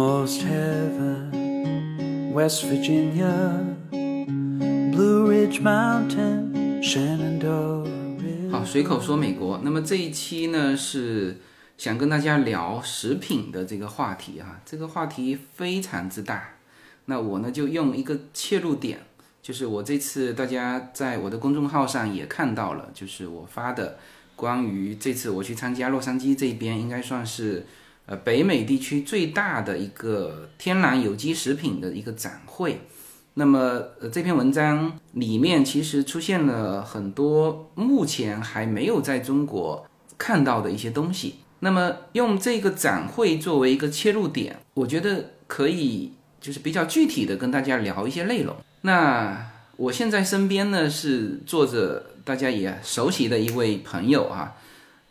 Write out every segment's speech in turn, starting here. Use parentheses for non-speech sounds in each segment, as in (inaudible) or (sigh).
lost heaven, West Virginia, Blue Ridge Mountain, Shenandoah. 好随口说美国。那么这一期呢是想跟大家聊食品的这个话题哈、这个话题非常之大。那我呢就用一个切入点，就是我这次大家在我的公众号上也看到了，就是我发的关于这次我去参加洛杉矶这边，应该算是呃北美地区最大的一个天然有机食品的一个展会。那么，呃，这篇文章里面其实出现了很多目前还没有在中国看到的一些东西。那么，用这个展会作为一个切入点，我觉得可以就是比较具体的跟大家聊一些内容。那我现在身边呢是坐着大家也熟悉的一位朋友啊，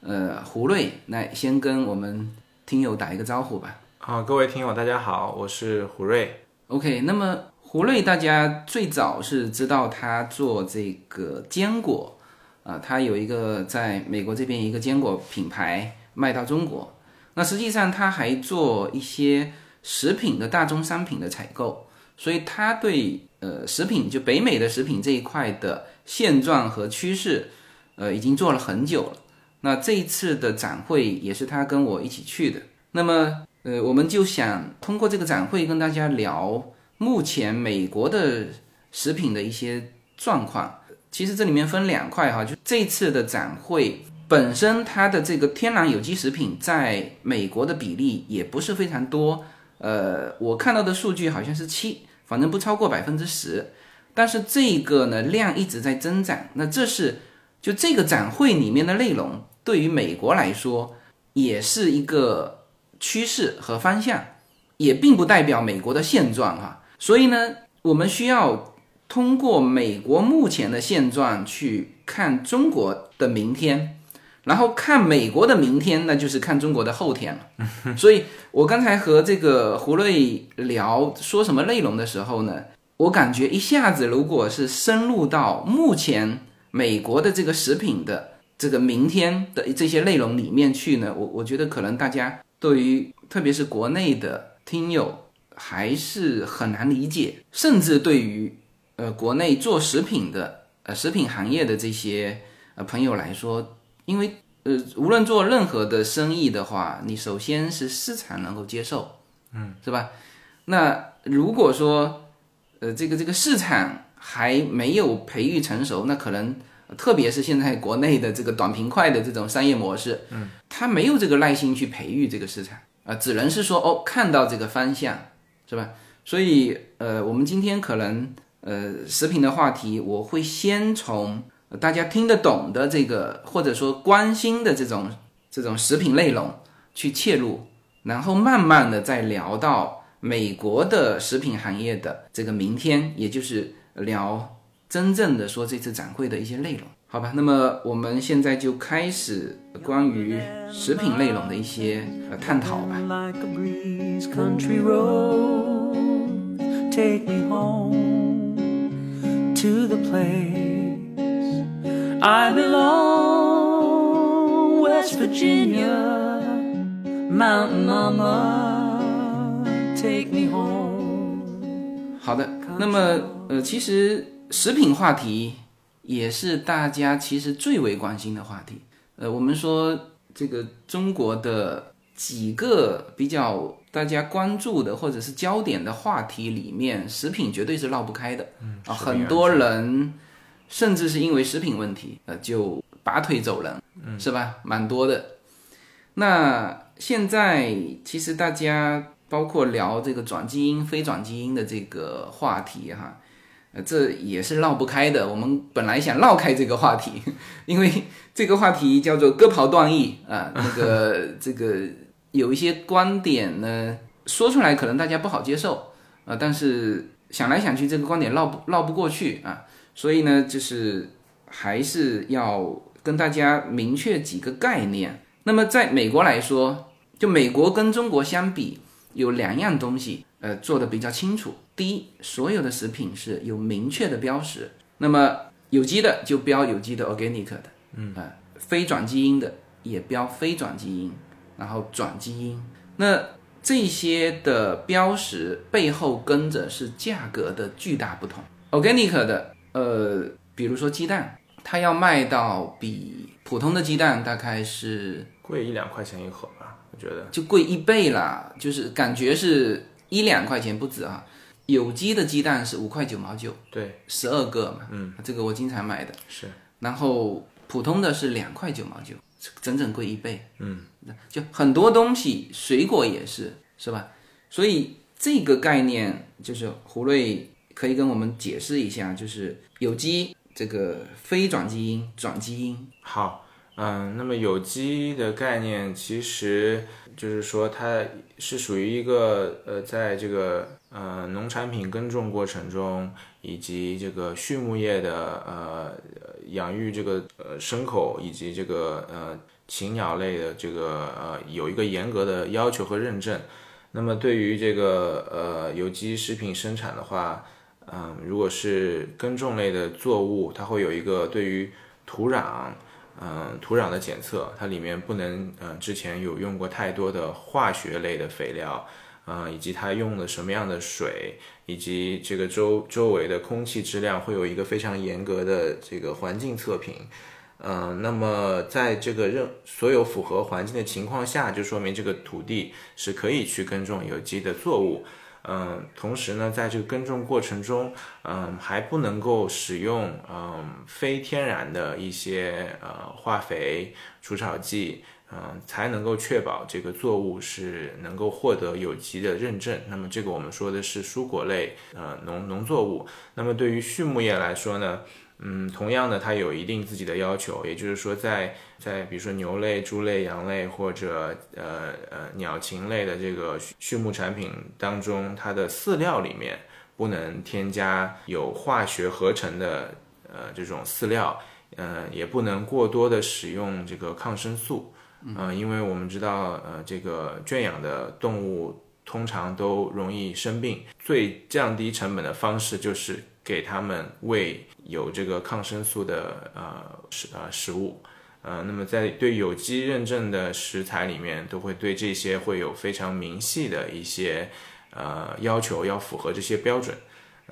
呃，胡瑞，来先跟我们听友打一个招呼吧。啊，各位听友，大家好，我是胡瑞。OK，那么胡瑞大家最早是知道他做这个坚果，啊、他有一个在美国这边一个坚果品牌卖到中国。那实际上他还做一些食品的大宗商品的采购，所以他对呃食品就北美的食品这一块的现状和趋势，呃已经做了很久了。那这一次的展会也是他跟我一起去的。那么呃，我们就想通过这个展会跟大家聊目前美国的食品的一些状况。其实这里面分两块哈，就这次的展会本身它的这个天然有机食品在美国的比例也不是非常多，呃，我看到的数据好像是七，反正不超过百分之十。但是这个呢量一直在增长，那这是就这个展会里面的内容，对于美国来说也是一个趋势和方向，也并不代表美国的现状哈。所以呢，我们需要通过美国目前的现状去看中国的明天，然后看美国的明天，那就是看中国的后天了。(laughs) 所以我刚才和这个胡瑞聊说什么内容的时候呢，我感觉一下子如果是深入到目前美国的这个食品的这个明天的这些内容里面去呢，我我觉得可能大家对于特别是国内的听友还是很难理解，甚至对于呃国内做食品的呃食品行业的这些呃朋友来说，因为呃无论做任何的生意的话，你首先是市场能够接受，嗯，是吧？那如果说呃这个这个市场还没有培育成熟，那可能。特别是现在国内的这个短平快的这种商业模式，嗯，他没有这个耐心去培育这个市场啊、只能是说哦，看到这个方向，是吧？所以呃，我们今天可能呃食品的话题，我会先从呃大家听得懂的这个或者说关心的这种这种食品内容去切入，然后慢慢的再聊到美国的食品行业的这个明天，也就是聊。真正的说这次展会的一些内容，好吧？那么我们现在就开始关于食品内容的一些呃探讨吧。Like a breeze, country road, take me home to the place I belong. West Virginia, mountain mama, take me home. 好的，那么呃，其实食品话题也是大家其实最为关心的话题。呃，我们说这个中国的几个比较大家关注的或者是焦点的话题里面，食品绝对是绕不开的。嗯啊，很多人甚至是因为食品问题，呃，就拔腿走人，嗯，是吧？蛮多的。那现在其实大家包括聊这个转基因、非转基因的这个话题哈，呃，这也是绕不开的。我们本来想绕开这个话题，(laughs) 因为这个话题叫做割袍断义啊，那个 (laughs) 这个有一些观点呢说出来可能大家不好接受啊，但是想来想去这个观点绕不绕不过去啊，所以呢，就是还是要跟大家明确几个概念。那么在美国来说，就美国跟中国相比，有两样东西，呃，做的比较清楚。第一，所有的食品是有明确的标识，那么有机的就标有机的 organic 的，嗯，啊、非转基因的也标非转基因，然后转基因。那这些的标识背后跟着是价格的巨大不同。organic 的，呃，比如说鸡蛋，它要卖到比普通的鸡蛋大概是贵一两块钱一盒吧，我觉得。就贵一倍啦，就是感觉是一两块钱不止啊。有机的鸡蛋是五块九毛九，对，十二个嘛，嗯，这个我经常买的。是，然后普通的是两块九毛九，整整贵一倍。嗯，就很多东西，水果也是，是吧？所以这个概念就是胡瑞可以跟我们解释一下，就是有机这个非转基因、转基因。好，嗯，那么有机的概念其实就是说它是属于一个呃，在这个呃农产品耕种过程中，以及这个畜牧业的呃养育这个呃牲口以及这个呃禽鸟类的这个呃有一个严格的要求和认证。那么对于这个呃有机食品生产的话，嗯，如果是耕种类的作物，它会有一个对于土壤，嗯，土壤的检测，它里面不能，嗯，之前有用过太多的化学类的肥料，嗯，以及它用的什么样的水，以及这个周周围的空气质量，会有一个非常严格的这个环境测评。嗯，那么在这个任所有符合环境的情况下，就说明这个土地是可以去耕种有机的作物。嗯，同时呢，在这个耕种过程中，嗯，还不能够使用嗯非天然的一些呃化肥、除草剂，嗯，才能够确保这个作物是能够获得有机的认证。那么这个我们说的是蔬果类呃农农作物。那么对于畜牧业来说呢？嗯，同样的，它有一定自己的要求，也就是说，在在比如说牛类、猪类、羊类或者呃呃鸟禽类的这个畜牧产品当中，它的饲料里面不能添加有化学合成的呃这种饲料，呃也不能过多的使用这个抗生素，嗯，因为我们知道呃这个圈养的动物通常都容易生病，最降低成本的方式就是给它们喂。有这个抗生素的呃食呃食物，呃，那么在对有机认证的食材里面，都会对这些会有非常明细的一些呃要求，要符合这些标准。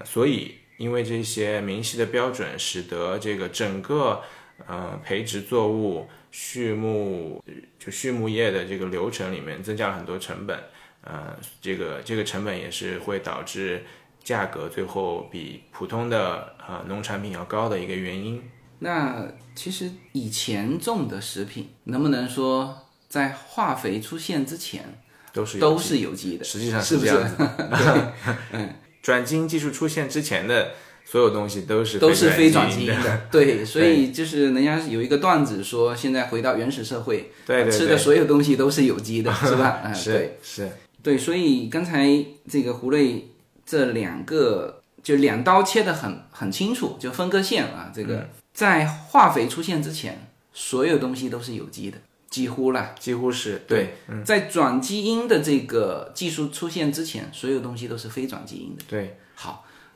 所以，因为这些明细的标准，使得这个整个呃培植作物、畜牧就畜牧业的这个流程里面增加了很多成本。呃，这个这个成本也是会导致。价格最后比普通的呃农产品要高的一个原因。那其实以前种的食品，能不能说在化肥出现之前都是都是有机的？实际上是这样子。(laughs) (laughs) 嗯，转基因技术出现之前的所有东西都是都是非转基因的。对，(laughs) 所以就是人家有一个段子说，现在回到原始社会，对对吃的所有东西都是有机的，(laughs) 是吧？嗯，是是，对，所以刚才这个胡瑞。这两个就两刀切的很很清楚，就分割线啊。这个在化肥出现之前，所有东西都是有机的，几乎了，几乎是对。在转基因的这个技术出现之前，所有东西都是非转基因的。对，好，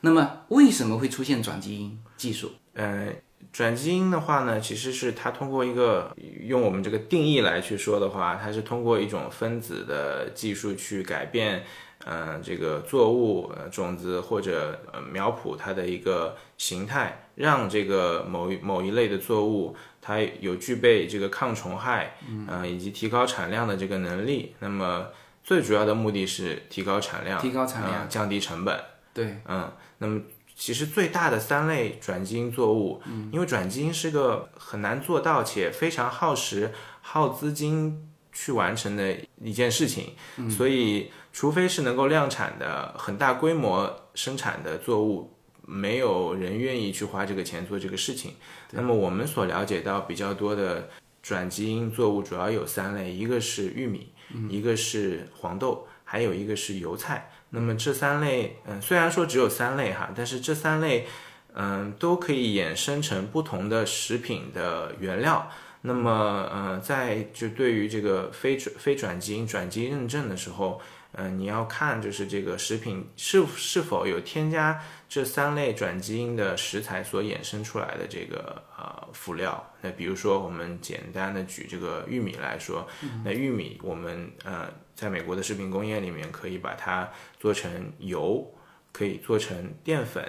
那么为什么会出现转基因技术？呃，转基因的话呢，其实是它通过一个用我们这个定义来去说的话，它是通过一种分子的技术去改变。嗯，这个作物、呃、种子或者呃苗圃它的一个形态，让这个某一某一类的作物它有具备这个抗虫害，嗯，以及提高产量的这个能力。那么最主要的目的是提高产量，提高产量，降低成本。对，嗯，那么其实最大的三类转基因作物，因为转基因是个很难做到且非常耗时、耗资金去完成的一件事情，所以。除非是能够量产的很大规模生产的作物，没有人愿意去花这个钱做这个事情。那么我们所了解到比较多的转基因作物主要有三类，一个是玉米，一个是黄豆，还有一个是油菜。那么这三类，嗯，虽然说只有三类哈，但是这三类，嗯，都可以衍生成不同的食品的原料。那么，呃，在就对于这个非转非转基因转基因认证的时候，嗯、你要看就是这个食品是是否有添加这三类转基因的食材所衍生出来的这个呃辅料。那比如说，我们简单的举这个玉米来说，那玉米我们呃在美国的食品工业里面可以把它做成油，可以做成淀粉，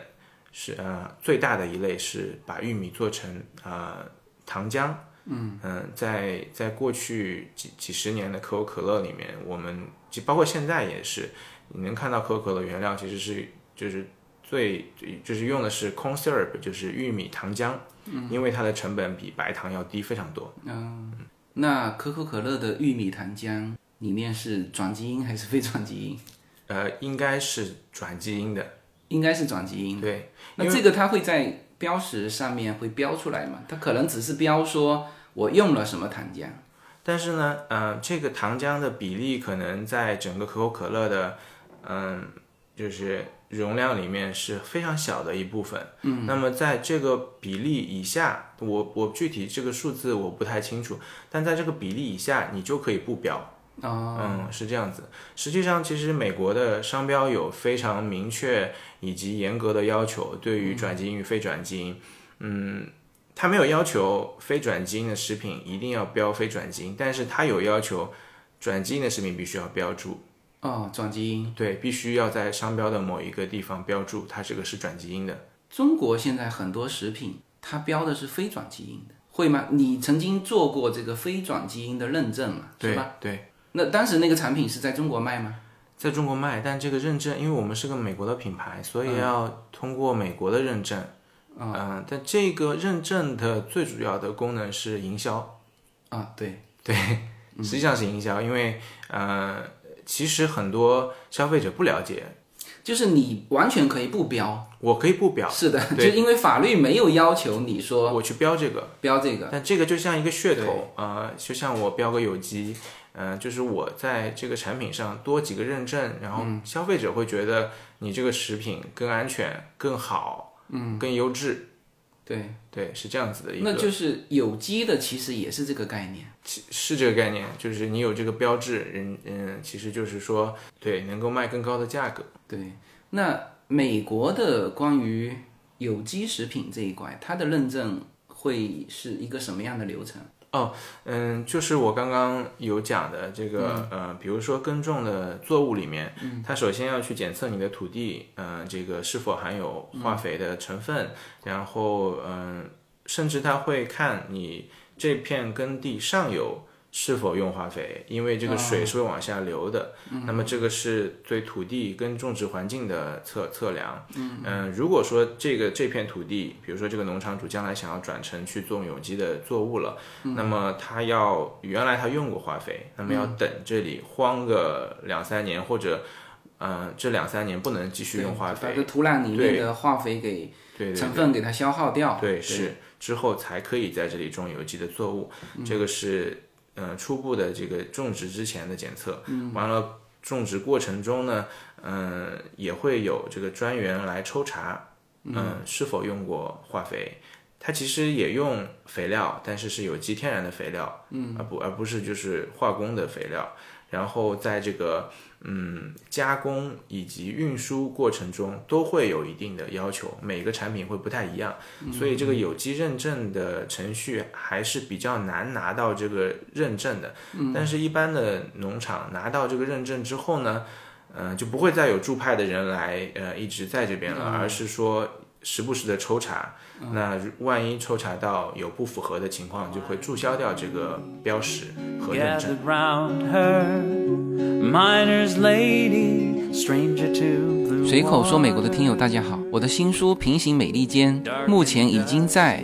是呃最大的一类是把玉米做成呃糖浆。嗯在在过去几几十年的可口可乐里面，我们就包括现在也是，你能看到可口可乐原料其实是就是最就是用的是 corn syrup，就是玉米糖浆，因为它的成本比白糖要低非常多。嗯那可口可乐的玉米糖浆里面是转基因还是非转基因？呃，应该是转基因的，应该是转基因。对，那这个它会在标识上面会标出来吗？它可能只是标说我用了什么糖浆。但是呢，呃，这个糖浆的比例可能在整个可口可乐的，嗯、就是容量里面是非常小的一部分。嗯，那么在这个比例以下，我我具体这个数字我不太清楚，但在这个比例以下，你就可以不标。哦，嗯，是这样子。实际上，其实美国的商标有非常明确以及严格的要求，对于转基因与非转基因，嗯，它没有要求非转基因的食品一定要标非转基因，但是它有要求转基因的食品必须要标注，哦，转基因。对，必须要在商标的某一个地方标注它这个是转基因的。中国现在很多食品它标的是非转基因的，会吗？你曾经做过这个非转基因的认证嘛？对吧？对，那当时那个产品是在中国卖吗？在中国卖，但这个认证，因为我们是个美国的品牌，所以要通过美国的认证。嗯、但这个认证的最主要的功能是营销，啊，对，(laughs) 实际上是营销，因为呃，其实很多消费者不了解，就是你完全可以不标。我可以不标，是的，就因为法律没有要求你说我去标这个，标这个。但这个就像一个噱头，呃，就像我标个有机，呃，就是我在这个产品上多几个认证，然后消费者会觉得你这个食品更安全、更好，嗯，更优质，对，对，是这样子的一个，那就是有机的，其实也是这个概念。是这个概念，就是你有这个标志，人嗯，其实就是说，对，能够卖更高的价格。对，那美国的关于有机食品这一块，它的认证会是一个什么样的流程？嗯，就是我刚刚有讲的这个，呃，比如说耕种的作物里面，它首先要去检测你的土地，呃，这个是否含有化肥的成分，然后，嗯、甚至它会看你这片耕地上游是否用化肥，因为这个水是会往下流的。那么这个是对土地跟种植环境的测测量。嗯、如果说这个这片土地，比如说这个农场主将来想要转成去种有机的作物了，那么他要原来他用过化肥，那么要等这里荒个两三年，或者，嗯、这两三年不能继续用化肥，把这土壤里面的化肥给对对成分给它消耗掉。对，是。之后才可以在这里种有机的作物，这个是呃初步的这个种植之前的检测。完了，种植过程中呢，嗯、也会有这个专员来抽查，嗯、是否用过化肥。它其实也用肥料，但是是有机天然的肥料，嗯，而不而不是就是化工的肥料。然后在这个嗯加工以及运输过程中都会有一定的要求，每个产品会不太一样，所以这个有机认证的程序还是比较难拿到这个认证的。但是，一般的农场拿到这个认证之后呢，嗯、就不会再有驻派的人来呃一直在这边了，而是说时不时的抽查。那万一抽查到有不符合的情况，就会注销掉这个标识和认证。Gathered round her, miner's lady, stranger to the 随口说美国的听友大家好，我的新书《平行美利坚》目前已经在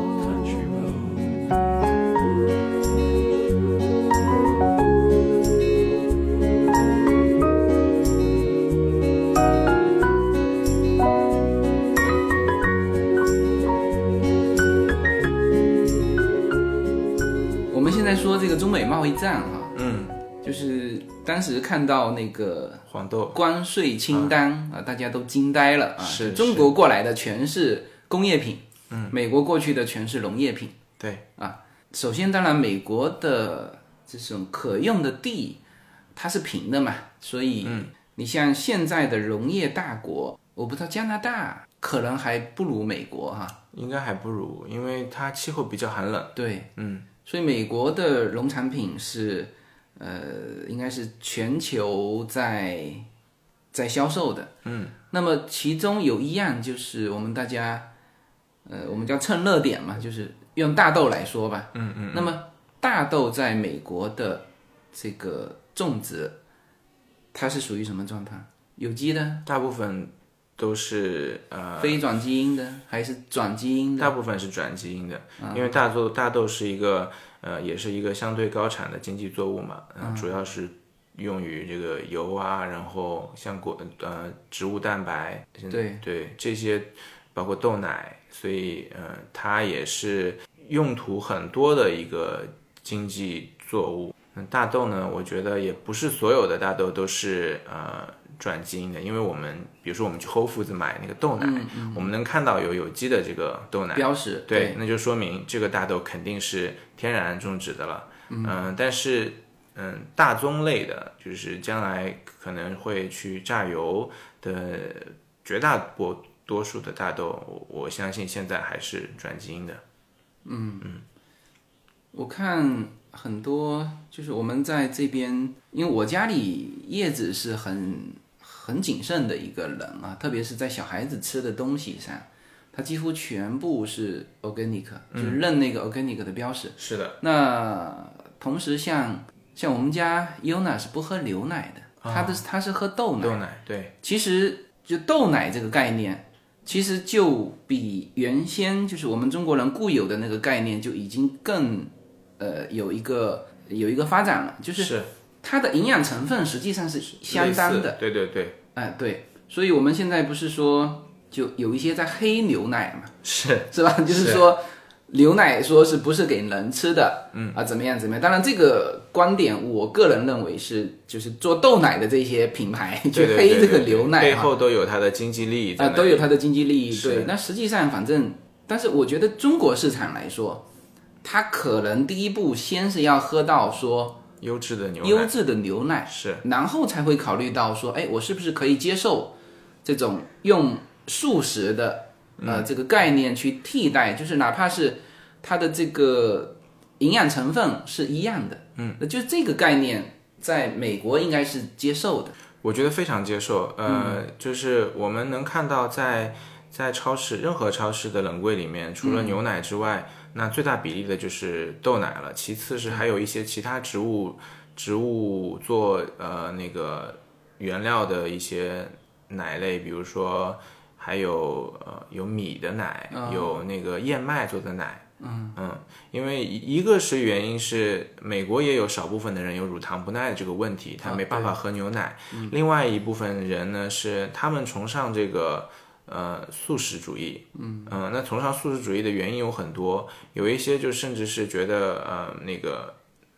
贸易战哈，嗯，就是当时看到那个黄豆，关税清单啊，大家都惊呆了啊！是中国过来的全是工业品，嗯，美国过去的全是农业品。对啊，首先，当然美国的这种可用的地它是平的嘛，所以你像现在的农业大国，我不知道加拿大可能还不如美国哈。应该还不如，因为它气候比较寒冷。对，嗯，所以美国的农产品是，呃，应该是全球在在销售的。嗯，那么其中有一样就是我们大家，呃，我们叫蹭热点嘛，就是用大豆来说吧。嗯嗯。那么大豆在美国的这个种植，它是属于什么状态？有机的、大部分都是呃，非转基因的，还是转基因的？大部分是转基因的，因为大豆大豆是一个呃，也是一个相对高产的经济作物嘛，呃主要是用于这个油啊，然后像果呃植物蛋白，对对这些，包括豆奶，所以呃，它也是用途很多的一个经济作物。那大豆呢，我觉得也不是所有的大豆都是呃转基因的，因为我们比如说我们去 Whole Foods 买那个豆奶，我们能看到有有机的这个豆奶，标识对，那就说明这个大豆肯定是天然种植的了。嗯、但是嗯，大宗类的，就是将来可能会去榨油的绝大多多数的大豆，我我相信现在还是转基因的。嗯嗯我看很多就是我们在这边，因为我家里叶子是很很谨慎的一个人啊，特别是在小孩子吃的东西上，他几乎全部是 organic，就是认那个 organic 的标识。是的，那同时像像我们家 Yona 是不喝牛奶的，他的他是喝豆奶。豆奶对，其实就豆奶这个概念，其实就比原先就是我们中国人固有的那个概念就已经更呃有一个有一个发展了，就是是它的营养成分实际上是相当的。对对对，哎、对，所以我们现在不是说就有一些在黑牛奶嘛，(laughs) 是是吧？就是说牛奶说是不是给人吃的，嗯啊怎么样怎么样？当然这个观点，我个人认为是就是做豆奶的这些品牌 (laughs) 去黑这个牛奶哈背后都有它的经济利益啊、都有它的经济利益。对，那实际上反正，但是我觉得中国市场来说，它可能第一步先是要喝到说优质的牛奶。优质的牛奶，是。然后才会考虑到说，哎，我是不是可以接受这种用素食的呃这个概念去替代，就是哪怕是它的这个营养成分是一样的，嗯，那就这个概念在美国应该是接受的，我觉得非常接受。呃，就是我们能看到在在超市任何超市的冷柜里面，除了牛奶之外，那最大比例的就是豆奶了。其次是还有一些其他植物植物做呃那个原料的一些奶类，比如说还有呃有米的奶，有那个燕麦做的奶。嗯因为一一个是原因是美国也有少部分的人有乳糖不耐这个问题，他没办法喝牛奶。另外一部分人呢是他们崇尚这个呃素食主义，嗯那崇尚素食主义的原因有很多，有一些就甚至是觉得呃那个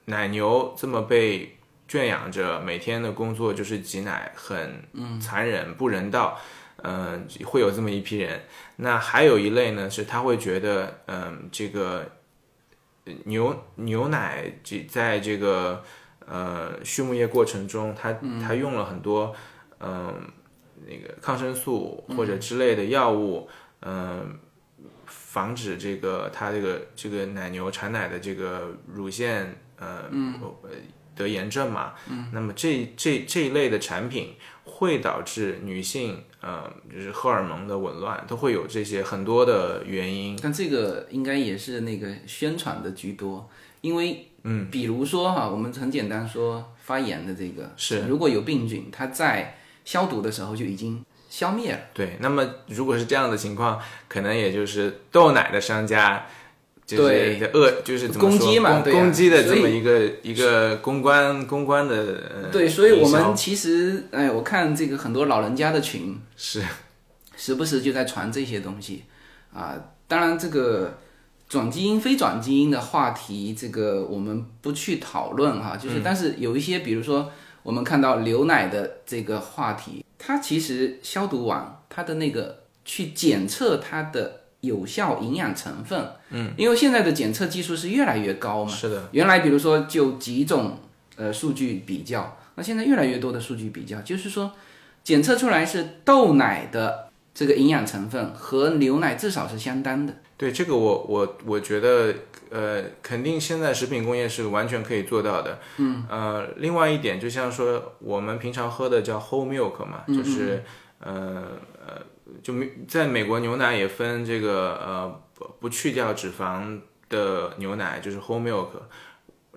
奶牛这么被圈养着，每天的工作就是挤奶，很残忍不人道。嗯、会有这么一批人。那还有一类呢，是他会觉得，嗯、这个呃牛牛奶这在这个呃畜牧业过程中，它它用了很多嗯、那个抗生素或者之类的药物，嗯、防止这个它这个这个奶牛产奶的这个乳腺呃、呃得炎症嘛，那么这这这一类的产品会导致女性呃就是荷尔蒙的紊乱，都会有这些很多的原因。但这个应该也是那个宣传的居多，因为嗯，比如说哈，我们很简单说发炎的这个是。如果有病菌，它在消毒的时候就已经消灭了。对，那么如果是这样的情况，可能也就是豆奶的商家。就是恶，就是攻击嘛对啊攻击的这么一个一个公关公关的呃对，所以我们其实哎，我看这个很多老人家的群，是时不时就在传这些东西啊。当然，这个转基因、非转基因的话题，这个我们不去讨论哈，就是、但是有一些，比如说我们看到牛奶的这个话题，它其实消毒完，它的那个去检测它的有效营养成分，嗯，因为现在的检测技术是越来越高嘛，是的，原来比如说就几种呃数据比较，那现在越来越多的数据比较，就是说检测出来是豆奶的这个营养成分和牛奶至少是相当的。对这个我我我觉得呃，肯定现在食品工业是完全可以做到的。嗯，呃，另外一点就像说我们平常喝的叫 whole milk 嘛，就是呃呃，就没在美国牛奶也分这个呃不不去掉脂肪的牛奶，就是 whole milk。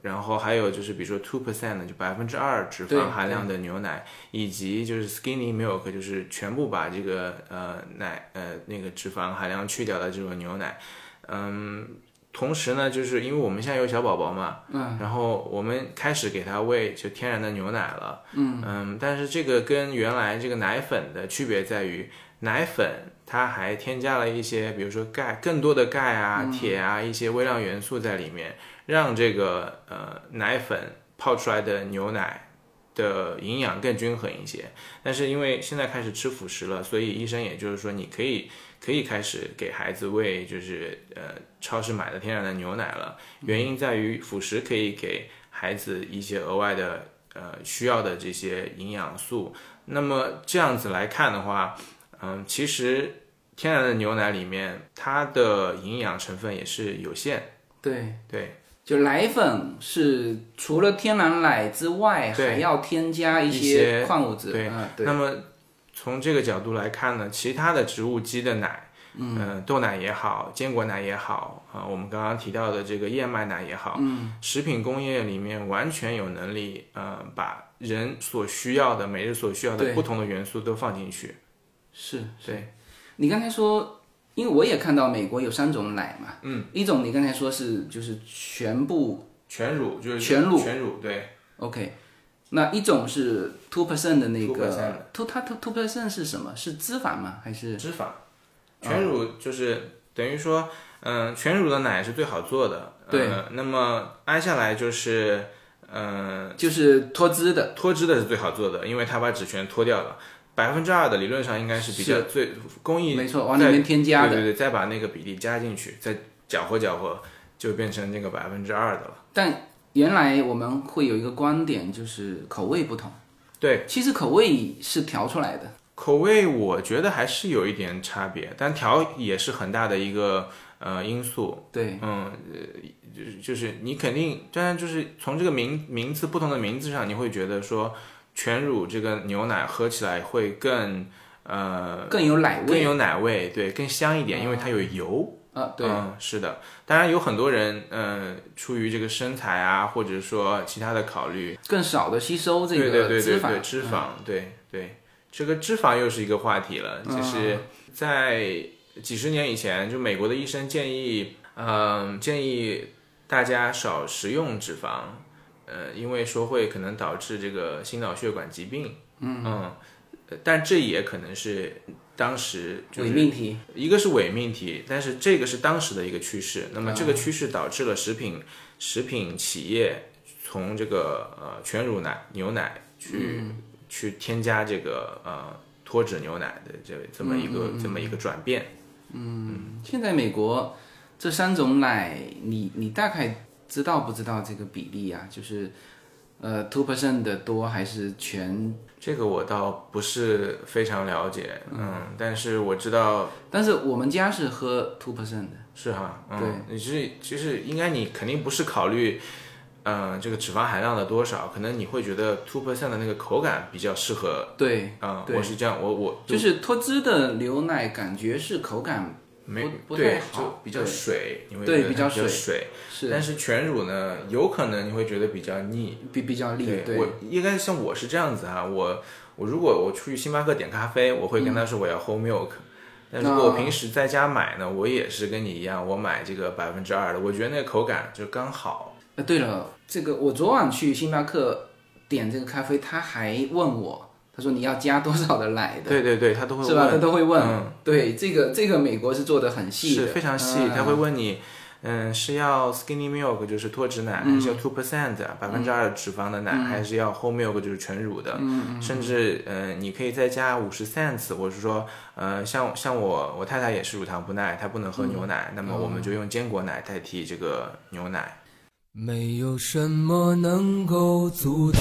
然后还有就是，比如说 two percent 就百分之二脂肪含量的牛奶，以及就是 skinny milk，就是全部把这个呃奶呃那个脂肪含量去掉的这种牛奶。嗯，同时呢，就是因为我们现在有小宝宝嘛，嗯，然后我们开始给他喂就天然的牛奶了，嗯。但是这个跟原来这个奶粉的区别在于，奶粉它还添加了一些，比如说钙，更多的钙啊、铁啊一些微量元素在里面，让这个呃奶粉泡出来的牛奶的营养更均衡一些。但是因为现在开始吃辅食了，所以医生也就是说你可以可以开始给孩子喂就是呃超市买的天然的牛奶了。原因在于辅食可以给孩子一些额外的呃需要的这些营养素。那么这样子来看的话，嗯，其实天然的牛奶里面它的营养成分也是有限。对，对，就奶粉是除了天然奶之外，还要添加一一些矿物质。对。嗯对。那么从这个角度来看呢，其他的植物基的奶，嗯、豆奶也好，坚果奶也好，啊、我们刚刚提到的这个燕麦奶也好，嗯，食品工业里面完全有能力，呃，把人所需要的每日所需要的不同的元素都放进去。是。对，你刚才说，因为我也看到美国有三种奶嘛，嗯，一种你刚才说是就是全部全乳就是全乳全乳对，OK，那一种是 two percent 的那个 two 它 two two percent 是什么？是脂肪吗？还是脂肪，全乳就是等于说，嗯、全乳的奶是最好做的。对呃那么挨下来就是，嗯、就是脱脂的？脱脂的是最好做的，因为它把脂全脱掉了。百分之二的理论上应该是比较最工艺，没错，往里面添加的。对对对，再把那个比例加进去，再搅和搅和，就变成这个百分之二的了。但原来我们会有一个观点，就是口味不同。对，其实口味是调出来的。口味我觉得还是有一点差别，但调也是很大的一个呃因素。对，嗯，呃，就是就是你肯定，当然就是从这个名名字不同的名字上，你会觉得说全乳这个牛奶喝起来会更呃更有奶味。更有奶味，对，更香一点，因为它有油。啊，对，嗯，是的。当然有很多人，呃，出于这个身材啊，或者说其他的考虑，更少的吸收这对对对个脂肪。对对，脂肪，对对，这个脂肪又是一个话题了。就是在几十年以前，就美国的医生建议，嗯、建议大家少食用脂肪，呃，因为说会可能导致这个心脑血管疾病。嗯呃但这也可能是当时就是伪命题。一个是伪命题，但是这个是当时的一个趋势。那么这个趋势导致了食品食品企业从这个呃全乳奶牛奶去、去添加这个呃脱脂牛奶的这这么一个、这么一个转变。嗯现在美国这三种奶，你你大概知道不知道这个比例啊？就是呃 two percent 的多还是全？这个我倒不是非常了解，嗯，但是我知道但是我们家是喝 two percent 的。是哈，嗯，对，你是其实应该你肯定不是考虑，嗯、这个脂肪含量的多少，可能你会觉得 two percent 的那个口感比较适合，对，嗯，对我是这样，我我就是脱脂的牛奶，感觉是口感没不不太对，好就比较水，你会对觉得比较水但是全乳呢，有可能你会觉得比较腻，比比较腻。对，我应该像我是这样子哈，我我如果我出去星巴克点咖啡，我会跟他说我要 whole milk。但如果我平时在家买呢，我也是跟你一样，我买这个百分之二的，我觉得那个口感就刚好。呃，对了，这个我昨晚去星巴克点这个咖啡，他还问我，他说你要加多少的奶的，对对对，他都会问，是吧？他都会问。嗯对，这个这个美国是做的很细的，是非常细，嗯他会问你，嗯，是要 skinny milk 就是脱脂奶，还是要 two percent 百分之二脂肪的奶，还是要 whole milk 就是全乳的？甚至呃，你可以再加五十 cents，我是说，呃，像像我我太太也是乳糖不耐，她不能喝牛奶，那么我们就用坚果奶代替这个牛奶。没有什么能够阻挡。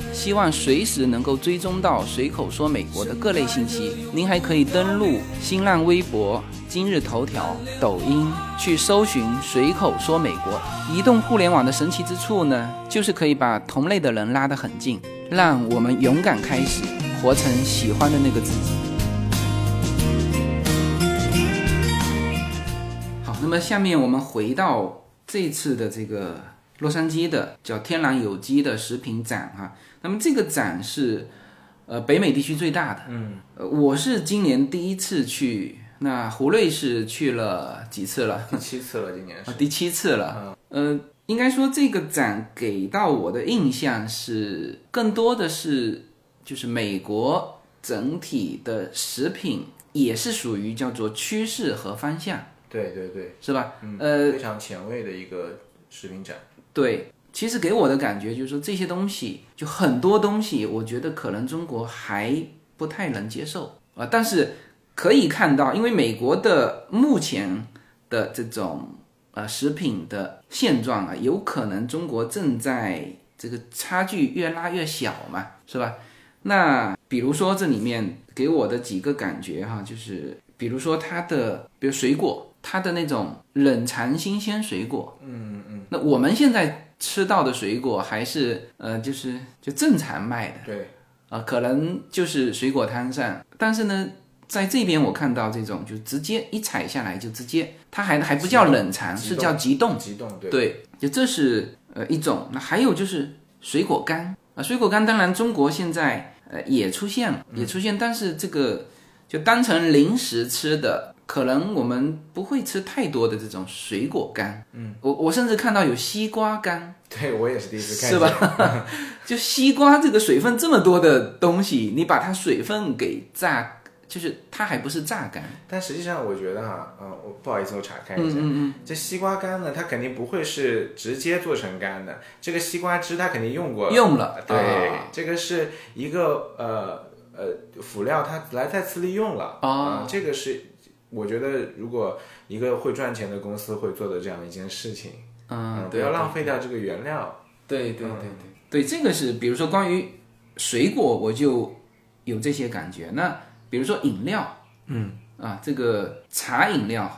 希望随时能够追踪到随口说美国的各类信息，您还可以登录新浪微博、今日头条、抖音去搜寻“随口说美国”。移动互联网的神奇之处呢，就是可以把同类的人拉得很近，让我们勇敢开始，活成喜欢的那个自己。好，那么下面我们回到这次的这个洛杉矶的叫天然有机的食品展哈。那么这个展是呃北美地区最大的，嗯，呃我是今年第一次去，那胡瑞是去了几次了？第七次了，今年是啊，第七次了。呃，应该说这个展给到我的印象是更多的是就是美国整体的食品也是属于叫做趋势和方向，对对对，是吧？嗯，呃，非常前卫的一个食品展。对，其实给我的感觉就是说这些东西，就很多东西，我觉得可能中国还不太能接受啊。但是可以看到，因为美国的目前的这种呃食品的现状啊，有可能中国正在这个差距越拉越小嘛，是吧？那比如说这里面给我的几个感觉哈，就是比如说它的，比如水果，它的那种冷藏新鲜水果，嗯嗯，那我们现在吃到的水果还是呃，就是就正常卖的。对，啊、可能就是水果摊上，但是呢，在这边我看到这种就直接一采下来就直接，它还还不叫冷藏，是叫急冻，急冻，对，对，就这是呃一种。那还有就是水果干。啊，水果干当然中国现在呃也出现了，也出现，但是这个就当成零食吃的，可能我们不会吃太多的这种水果干。嗯，我我甚至看到有西瓜干，对我也是第一次看是见，吧？(laughs) 就西瓜这个水分这么多的东西，你把它水分给榨，就是它还不是榨干。但实际上我觉得哈，嗯、我不好意思，我查看一下，嗯嗯这西瓜干呢，它肯定不会是直接做成干的，这个西瓜汁它肯定用过。嗯，用了，对，啊。这个是一个呃呃辅料，它来再次利用了。哦。啊、这个是我觉得如果一个会赚钱的公司会做的这样一件事情，嗯，不要浪费掉这个原料。对对对对对，这个是比如说关于水果，我就有这些感觉。那比如说饮料，嗯啊，这个茶饮料，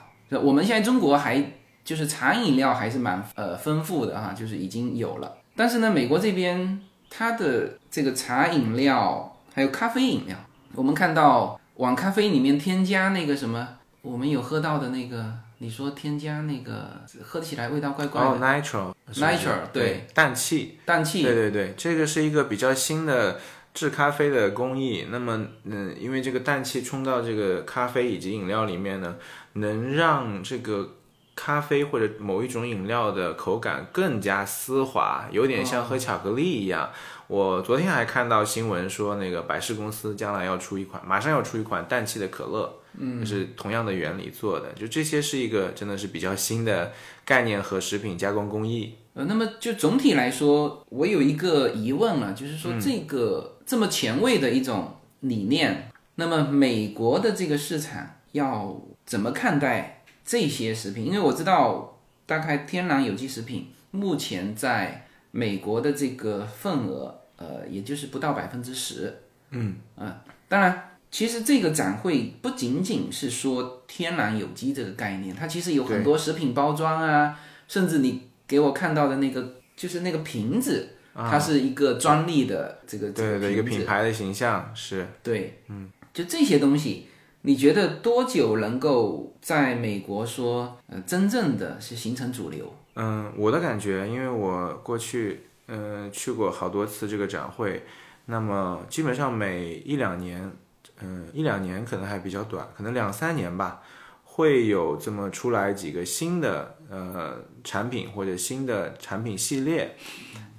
我们现在中国还就是茶饮料还是蛮呃丰富的哈，就是已经有了。但是呢，美国这边它的这个茶饮料还有咖啡饮料，我们看到往咖啡里面添加那个什么，我们有喝到的那个，你说添加那个喝起来味道怪怪的、哦，nitro，nitro，对氮气，氮气，对对对，这个是一个比较新的制咖啡的工艺。那么，嗯，因为这个氮气冲到这个咖啡以及饮料里面呢，能让这个咖啡或者某一种饮料的口感更加丝滑，有点像喝巧克力一样。我昨天还看到新闻说，那个百事公司将来要出一款，马上要出一款氮气的可乐，嗯，是同样的原理做的。就这些是一个真的是比较新的概念和食品加工工艺。呃，那么就总体来说，我有一个疑问了，就是说这个这么前卫的一种理念，那么美国的这个市场要怎么看待这些食品？因为我知道，大概天然有机食品目前在美国的这个份额，呃，也就是不到百分之十。嗯啊当然，其实这个展会不仅仅是说天然有机这个概念，它其实有很多食品包装啊，甚至你给我看到的那个就是那个瓶子，它是一个专利的这个这对对，一个品牌的形象是。对，嗯，就这些东西，你觉得多久能够在美国说，呃，真正的是形成主流？嗯，我的感觉，因为我过去嗯、去过好多次这个展会，那么基本上每一两年，嗯、一两年可能还比较短，可能两三年吧，会有这么出来几个新的呃产品或者新的产品系列。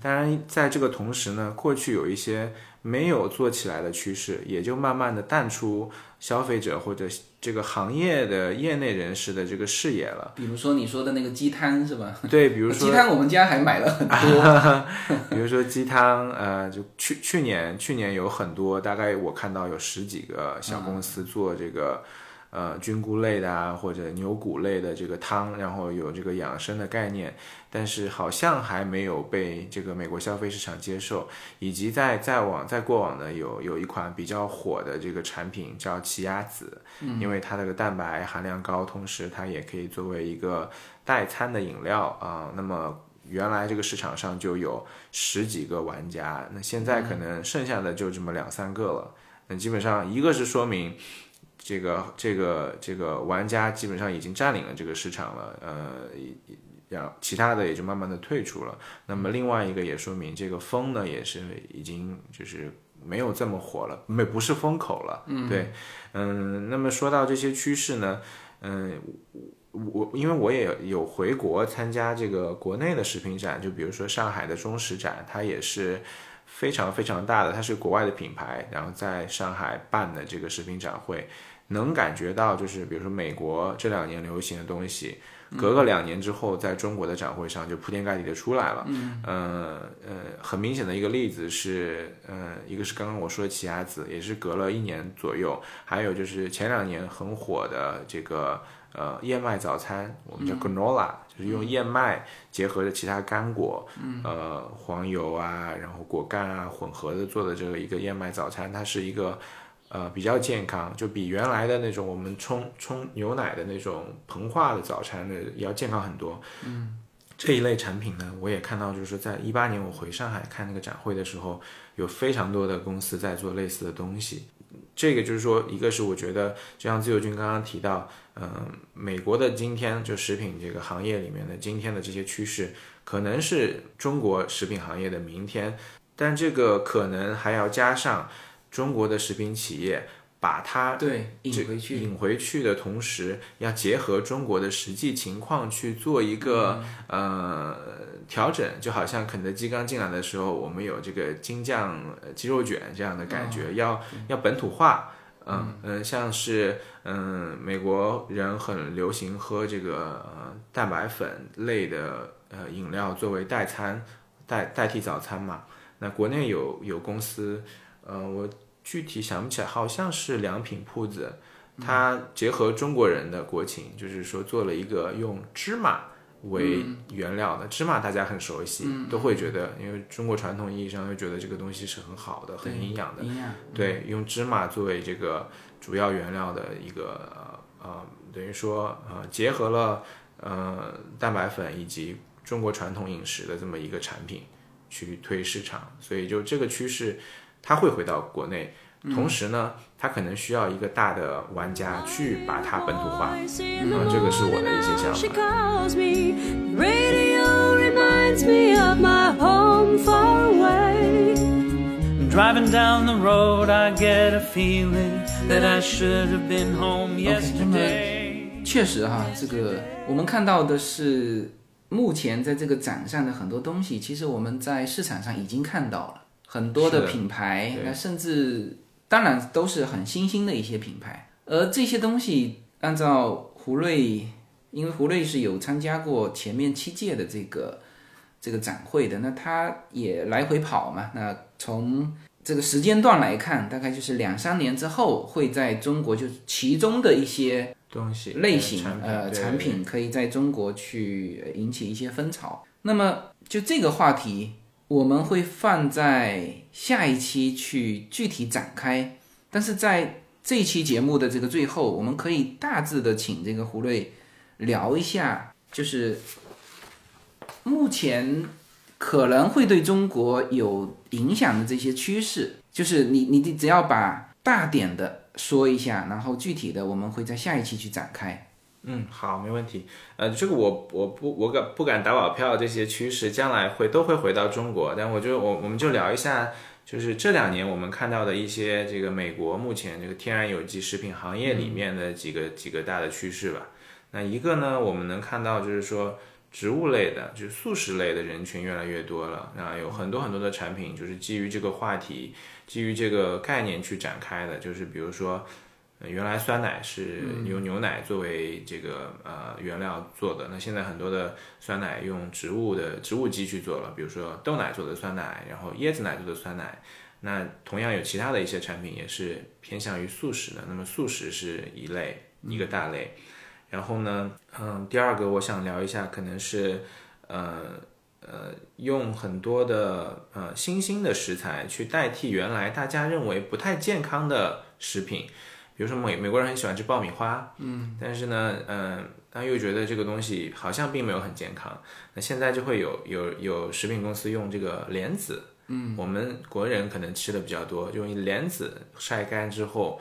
当然，在这个同时呢，过去有一些没有做起来的趋势，也就慢慢的淡出消费者或者这个行业的业内人士的这个视野了。比如说你说的那个鸡汤是吧？对，比如说鸡汤我们家还买了很多。(laughs) 比如说鸡汤，呃，就去去年去年有很多，大概我看到有十几个小公司做这个，呃，菌菇类的啊，或者牛骨类的这个汤，然后有这个养生的概念，但是好像还没有被这个美国消费市场接受，以及在在往在过往呢，有有一款比较火的这个产品叫奇亚籽，因为它这个蛋白含量高，同时它也可以作为一个代餐的饮料啊、那么。原来这个市场上就有十几个玩家，那现在可能剩下的就这么两三个了。那基本上一个是说明这个这个这个玩家基本上已经占领了这个市场了，呃，然后其他的也就慢慢的退出了。那么另外一个也说明这个风呢也是已经就是没有这么火了，没不是风口了。嗯，对，嗯，那么说到这些趋势呢，嗯。我因为我也有回国参加这个国内的食品展，就比如说上海的中食展，它也是非常非常大的，它是国外的品牌，然后在上海办的这个食品展会，能感觉到就是比如说美国这两年流行的东西，隔个两年之后，在中国的展会上就铺天盖地的出来了。嗯，呃呃，很明显的一个例子是，呃，一个是刚刚我说的奇亚籽，也是隔了一年左右，还有就是前两年很火的这个。呃，燕麦早餐，我们叫 granola，、就是用燕麦结合着其他干果，呃，黄油啊，然后果干啊混合的做的这个一个燕麦早餐，它是一个呃比较健康，就比原来的那种我们冲冲牛奶的那种膨化的早餐的要健康很多。嗯，这一类产品呢，我也看到，就是在一八年我回上海看那个展会的时候，有非常多的公司在做类似的东西。这个就是说，一个是我觉得，就像自由军刚刚提到，嗯、美国的今天就食品这个行业里面的今天的这些趋势，可能是中国食品行业的明天，但这个可能还要加上中国的食品企业把它对，引回去。引回去的同时，要结合中国的实际情况去做一个、呃调整，就好像肯德基刚进来的时候，我们有这个京酱呃鸡肉卷这样的感觉，要要本土化。嗯嗯，像是嗯美国人很流行喝这个呃蛋白粉类的呃饮料作为代餐代代替早餐嘛。那国内有有公司，呃，我具体想不起来，好像是良品铺子，它结合中国人的国情，就是说做了一个用芝麻为原料的，芝麻大家很熟悉，都会觉得，因为中国传统意义上会觉得这个东西是很好的、很营养的，营养。对，用芝麻作为这个主要原料的一个呃呃，等于说呃结合了呃蛋白粉以及中国传统饮食的这么一个产品去推市场，所以就这个趋势它会回到国内，同时呢，他可能需要一个大的玩家去把它本土化，啊、这个是我的一些想 She 法。calls me. Radio reminds me of my home far away. Driving down the road, I get a feeling that I should have been home yesterday. 确实哈，这个我们看到的是目前在这个展上的很多东西，其实我们在市场上已经看到了很多的品牌，那甚至当然都是很新兴的一些品牌。而这些东西，按照胡瑞，因为胡瑞是有参加过前面七届的这个这个展会的，那他也来回跑嘛。那从这个时间段来看，大概就是两三年之后，会在中国就其中的一些东西类型产品呃产品可以在中国去呃引起一些风潮。那么就这个话题，我们会放在下一期去具体展开。但是在这期节目的这个最后，我们可以大致的请这个胡瑞聊一下，就是目前可能会对中国有影响的这些趋势，就是你你只要把大点的说一下，然后具体的我们会在下一期去展开。嗯，好，没问题。呃，这个我我不我敢不敢打保票，这些趋势将来会都会回到中国。但我就我我们就聊一下，就是这两年我们看到的一些这个美国目前这个天然有机食品行业里面的几个、几个大的趋势吧。那一个呢，我们能看到就是说植物类的，就是素食类的人群越来越多了。那有很多很多的产品就是基于这个话题，基于这个概念去展开的，就是比如说。呃原来酸奶是由牛奶作为这个呃原料做的，那现在很多的酸奶用植物的植物基去做了，比如说豆奶做的酸奶，然后椰子奶做的酸奶。那同样有其他的一些产品也是偏向于素食的，那么素食是一类一个大类。然后呢，嗯，第二个我想聊一下，可能是呃呃用很多的呃新兴的食材去代替原来大家认为不太健康的食品。比如说美美国人很喜欢吃爆米花，嗯，但是呢，嗯，但又觉得这个东西好像并没有很健康，那现在就会有有有食品公司用这个莲子，嗯，我们国人可能吃的比较多，用莲子晒干之后，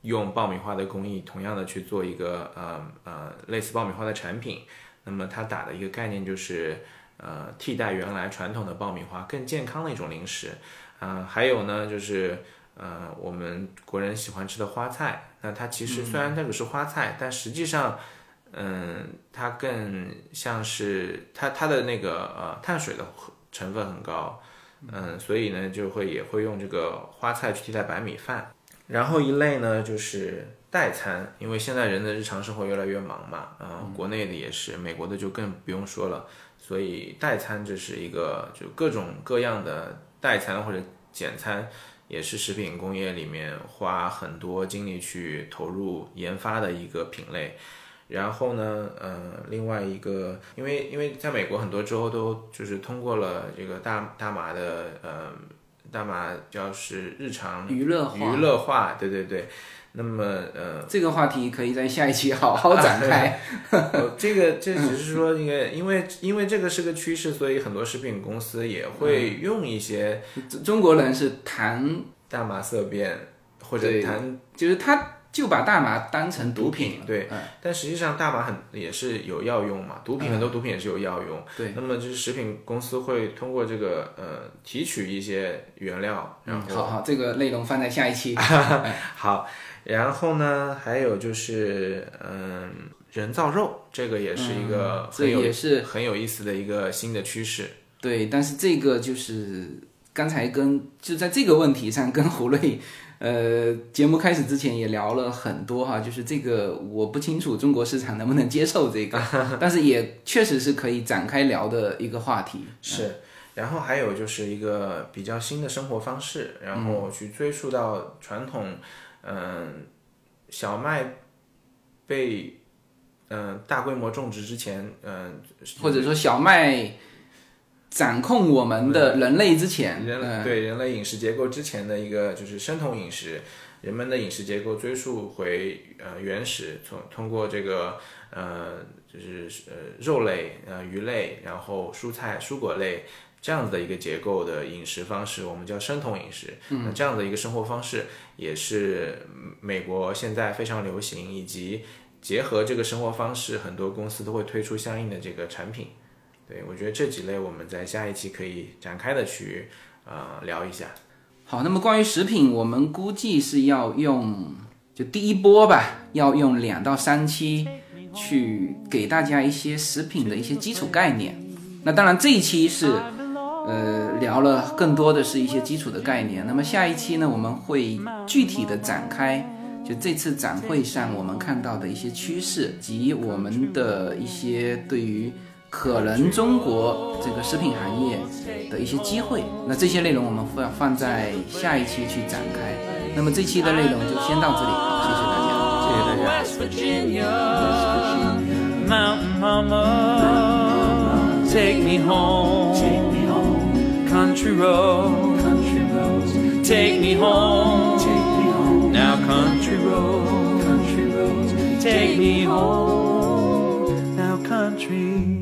用爆米花的工艺同样的去做一个呃呃类似爆米花的产品，那么它打的一个概念就是呃替代原来传统的爆米花更健康的一种零食，啊、还有呢就是。呃，我们国人喜欢吃的花菜，那它其实虽然那个是花菜，但实际上，嗯，它更像是它它的那个呃碳水的成分很高，嗯，所以呢就会也会用这个花菜去替代白米饭。然后一类呢就是代餐，因为现在人的日常生活越来越忙嘛，啊、国内的也是，美国的就更不用说了，所以代餐这是一个就各种各样的代餐或者简餐。也是食品工业里面花很多精力去投入研发的一个品类。然后呢，呃，另外一个，因为因为在美国很多州都就是通过了这个大大麻的呃大麻叫是日常娱乐化娱乐化，对对对。那么呃，这个话题可以在下一期好好展开。(laughs) 呃这个这只是说那个，因为因为这个是个趋势，所以很多食品公司也会用一些中国人是谈，大麻色变或者谈就是他就把大麻当成毒品了，对嗯。但实际上大麻很也是有药用嘛，毒品很多毒品也是有药用。对，那么就是食品公司会通过这个呃提取一些原料，然后、好好，这个内容放在下一期。(laughs) 好，然后呢还有就是嗯人造肉，这个也是一个这很有、也是很有意思的一个新的趋势。对，但是这个就是刚才跟就在这个问题上跟胡瑞，呃，节目开始之前也聊了很多哈，就是这个我不清楚中国市场能不能接受这个，(laughs) 但是也确实是可以展开聊的一个话题。是，然后还有就是一个比较新的生活方式，然后去追溯到传统，嗯、小麦被嗯、大规模种植之前，嗯、或者说小麦掌控我们的人类之前，人嗯。对人类饮食结构之前的一个就是生酮饮食，人们的饮食结构追溯回呃原始，从通过这个呃就是呃肉类呃鱼类，然后蔬菜蔬果类这样子的一个结构的饮食方式，我们叫生酮饮食。嗯，那这样的一个生活方式也是嗯美国现在非常流行，以及结合这个生活方式，很多公司都会推出相应的这个产品。对，我觉得这几类我们在下一期可以展开的去呃聊一下。好，那么关于食品，我们估计是要用就第一波吧，要用两到三期去给大家一些食品的一些基础概念。那当然这一期是呃聊了更多的是一些基础的概念。那么下一期呢，我们会具体的展开。就这次展会上我们看到的一些趋势及我们的一些对于可能中国这个食品行业的一些机会，那这些内容我们会放在下一期去展开。那么这期的内容就先到这里，谢谢大家。谢谢大家。West Virginia, Mountain Mama, take me home, country roads, country roads. Take, me home. take me home. Now country roads, country roads. Take me home. Now country.